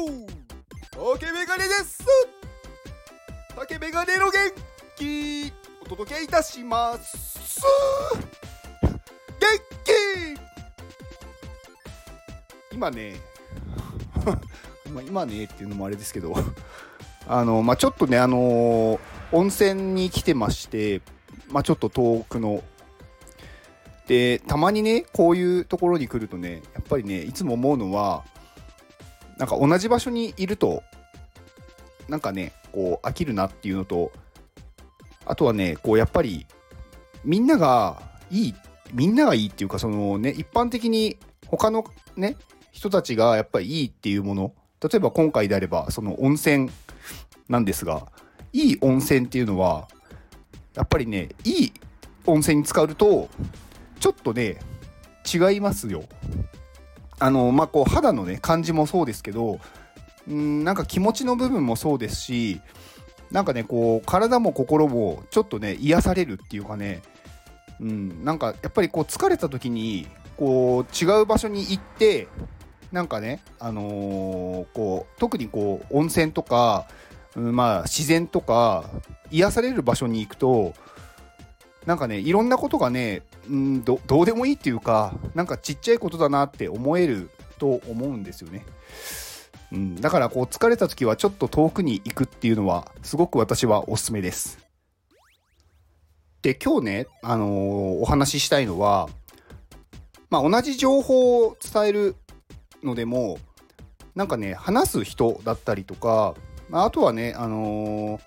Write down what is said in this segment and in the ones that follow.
竹メガネです。竹メガネの元気お届けいたします。元気。今ね ま今ねっていうのもあれですけどあのまあちょっとねあのー温泉に来てましてまあちょっと遠くの。でたまにねこういうところに来るとねやっぱりねいつも思うのはなんか同じ場所にいるとなんかねこう飽きるなっていうのとあとはねこうやっぱりみんながいいみんながいいっていうかそのね一般的に他のね人たちがやっぱりいいっていうもの例えば今回であればその温泉なんですがいい温泉っていうのはやっぱりねいい温泉に浸かるとちょっとね違いますよ。あのまあこう肌のね感じもそうですけどんなんか気持ちの部分もそうですしなんかねこう体も心もちょっとね癒されるっていうかねうんなんかやっぱりこう疲れた時にこう違う場所に行ってなんかねあのーこう特にこう温泉とか、うん、まあ自然とか癒される場所に行くとなんかねいろんなことがね、うん、どどうでもいいっていうかなんかちっちゃいことだなって思えると思うんですよね。うん、だからこう疲れた時はちょっと遠くに行くっていうのはすごく私はおすすめです。で今日ね、あのーお話ししたいのは、まあ、同じ情報を伝えるのでもなんかね話す人だったりとか、まあ、あとはね、あのー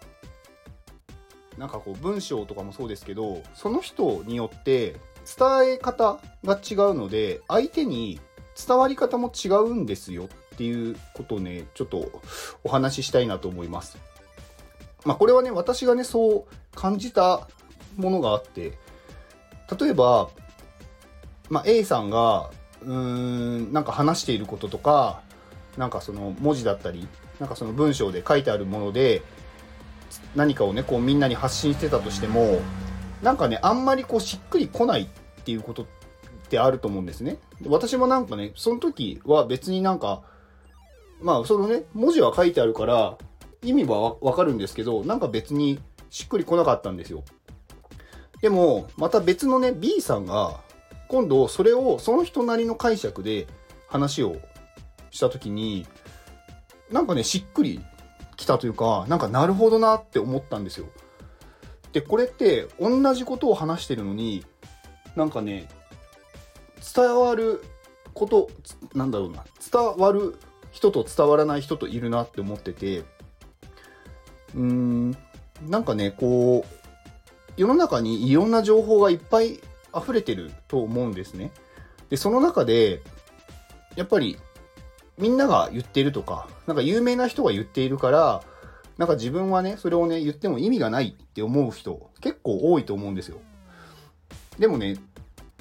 なんかこう文章とかもそうですけどその人によって伝え方が違うので相手に伝わり方も違うんですよっていうことをねちょっとお話ししたいなと思います。まあこれはね私がねそう感じたものがあって例えば、まあ、A さんがうーんなんか話していることとかなんかその文字だったりなんかその文章で書いてあるもので何かをねこうみんなに発信してたとしてもなんかねあんまりこうしっくりこないっていうことってあると思うんですね。で私もなんかねその時は別になんかまあそのね文字は書いてあるから意味はわかるんですけどなんか別にしっくりこなかったんですよ。でもまた別のね B さんが今度それをその人なりの解釈で話をした時になんかねしっくりきたというかなんかなるほどなって思ったんですよ。でこれって同じことを話してるのになんかね伝わることなんだろうな伝わる人と伝わらない人といるなって思っててうーんなんかねこう世の中にいろんな情報がいっぱい溢れてると思うんですね。でその中でやっぱりみんなが言ってるとかなんか有名な人が言っているからなんか自分はねそれをね言っても意味がないって思う人結構多いと思うんですよ。でもね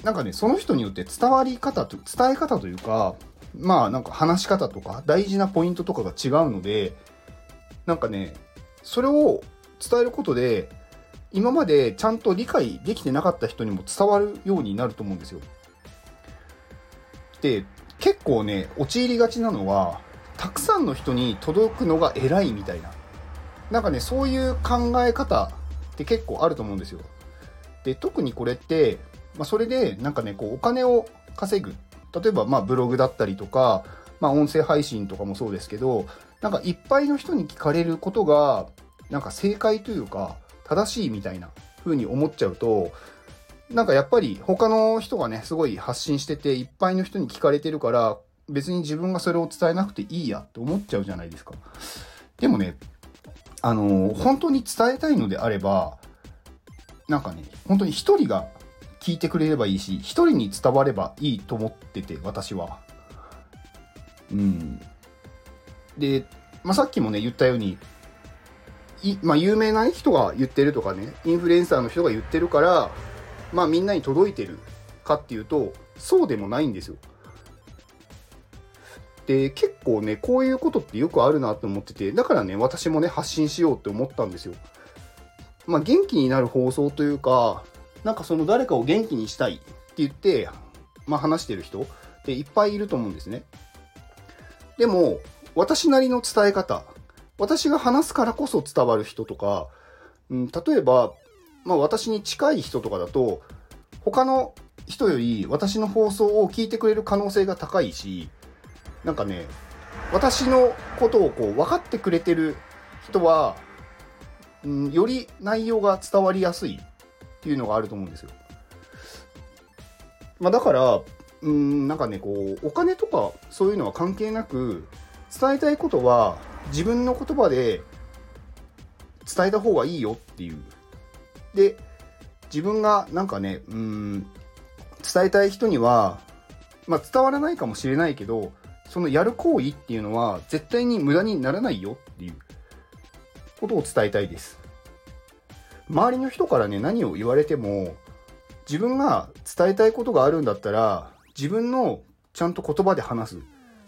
なんかねその人によって伝わり方と伝え方というかまあなんか話し方とか大事なポイントとかが違うのでなんかねそれを伝えることで今までちゃんと理解できてなかった人にも伝わるようになると思うんですよ。で結構ね陥りがちなのはたくさんの人に届くのが偉いみたいななんかねそういう考え方って結構あると思うんですよ。で特にこれって、まあ、それでなんかねこうお金を稼ぐ例えばまあブログだったりとか、まあ、音声配信とかもそうですけどなんかいっぱいの人に聞かれることがなんか正解というか正しいみたいな風に思っちゃうとなんかやっぱり他の人がねすごい発信してていっぱいの人に聞かれてるから別に自分がそれを伝えなくていいやって思っちゃうじゃないですか。でもねあのー本当に伝えたいのであればなんかね本当に一人が聞いてくれればいいし一人に伝わればいいと思ってて私は。うん。で、まあ、さっきもね言ったようにい、まあ、有名な人が言ってるとかねインフルエンサーの人が言ってるからまあみんなに届いてるかっていうとそうでもないんですよ。で結構ねこういうことってよくあるなと思っててだからね私もね発信しようって思ったんですよ。まあ元気になる放送というかなんかその誰かを元気にしたいって言って、まあ、話してる人っていっぱいいると思うんですね。でも私なりの伝え方、私が話すからこそ伝わる人とか、うん、例えば、まあ私に近い人とかだと、他の人より私の放送を聞いてくれる可能性が高いし、なんかね、私のことをこう分かってくれてる人は、うん、より内容が伝わりやすいっていうのがあると思うんですよ。まあ、だから、うん、なんかね、こう、お金とかそういうのは関係なく、伝えたいことは自分の言葉で伝えた方がいいよっていう。で、自分がなんかね、うん、伝えたい人には、まあ、伝わらないかもしれないけど、そのやる行為っていうのは絶対に無駄にならないよっていうことを伝えたいです。周りの人からね、何を言われても、自分が伝えたいことがあるんだったら、自分のちゃんと言葉で話す。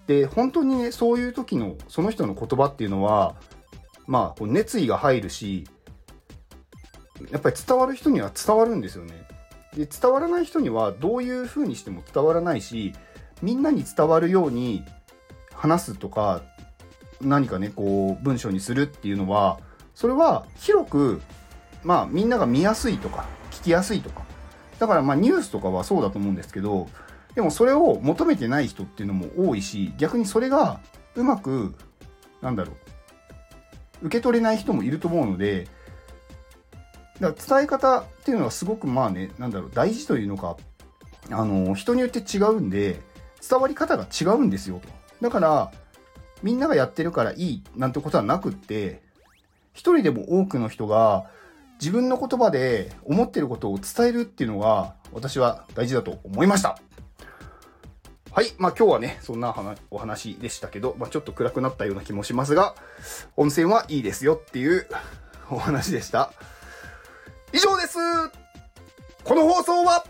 で、本当にね、そういう時の、その人の言葉っていうのは、まあ、熱意が入るし、やっぱり伝わる人には伝わるんですよね。で、伝わらない人にはどういう風にしても伝わらないし、みんなに伝わるように話すとか、何かね、こう、文章にするっていうのは、それは広く、まあ、みんなが見やすいとか、聞きやすいとか。だから、まあ、ニュースとかはそうだと思うんですけど、でもそれを求めてない人っていうのも多いし、逆にそれがうまく、なんだろう、受け取れない人もいると思うので、だから伝え方っていうのはすごくまあね、なんだろう、大事というのか、あの、人によって違うんで、伝わり方が違うんですよと。だから、みんながやってるからいいなんてことはなくって、一人でも多くの人が自分の言葉で思ってることを伝えるっていうのが私は大事だと思いました。はい。まあ今日はね、そんなお話でしたけど、まあちょっと暗くなったような気もしますが、温泉はいいですよっていうお話でした。以上ですこの放送は、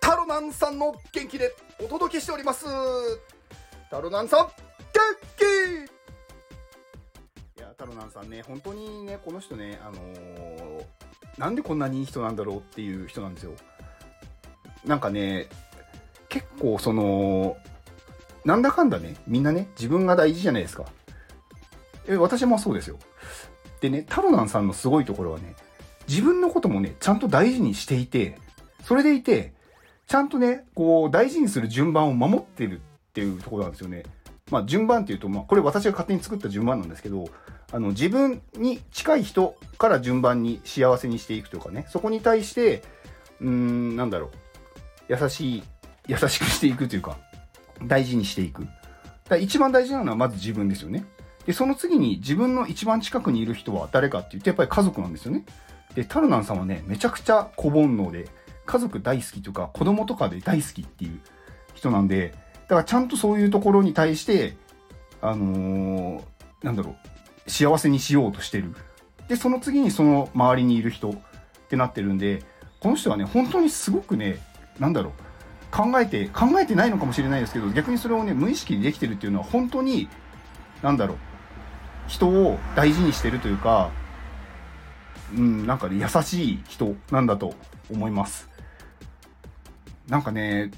タロナンさんの元気でお届けしております。タロナンさん、元気いや、タロナンさんね、本当にね、この人ね、あのー、なんでこんなにいい人なんだろうっていう人なんですよ。なんかね、結構その、なんだかんだね、みんなね、自分が大事じゃないですか。え、私もそうですよ。でね、タロナンさんのすごいところはね、自分のこともね、ちゃんと大事にしていて、それでいて、ちゃんとね、こう、大事にする順番を守ってるっていうところなんですよね。まあ、順番っていうと、まあ、これ私が勝手に作った順番なんですけど、あの、自分に近い人から順番に幸せにしていくというかね、そこに対して、うーん、なんだろう、優しい、優しくしていくというか、大事にしていく。だ一番大事なのはまず自分ですよね。で、その次に自分の一番近くにいる人は誰かって言って、やっぱり家族なんですよね。で、タルナンさんはね、めちゃくちゃ小煩悩で、家族大好きとか、子供とかで大好きっていう人なんで、だからちゃんとそういうところに対して、あのー、なんだろう、幸せにしようとしてる。で、その次にその周りにいる人ってなってるんで、この人はね、本当にすごくね、なんだろう、考えて、考えてないのかもしれないですけど、逆にそれをね、無意識にできてるっていうのは本当に、なんだろう、人を大事にしてるというか、うん、なんかね、優しい人なんだと思います。なんかね、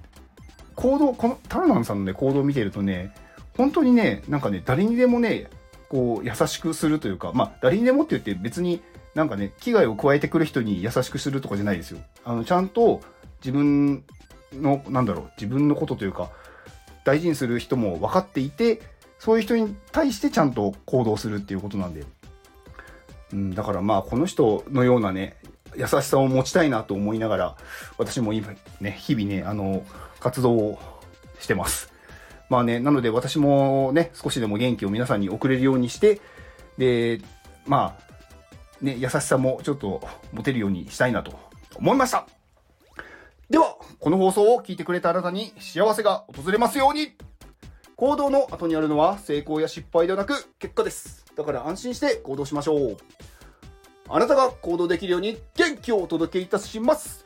行動、このタルナンさんのね、行動を見てるとね、本当にね、なんかね、誰にでもね、こう、優しくするというか、まあ、誰にでもって言って別になんかね、危害を加えてくる人に優しくするとかじゃないですよ。あの、ちゃんと自分の、なんだろう、自分のことというか、大事にする人も分かっていて、そういう人に対してちゃんと行動するっていうことなんで、うん、だからまあこの人のようなね、優しさを持ちたいなと思いながら、私も今ね、日々ね、あの、活動をしてます。まあね、なので私もね、少しでも元気を皆さんに送れるようにして、で、まあ、ね、優しさもちょっと持てるようにしたいなと思いました。では、この放送を聞いてくれたあなたに幸せが訪れますように行動の後にあるのは成功や失敗ではなく結果です。だから安心して行動しましょう。あなたが行動できるように元気をお届けいたします。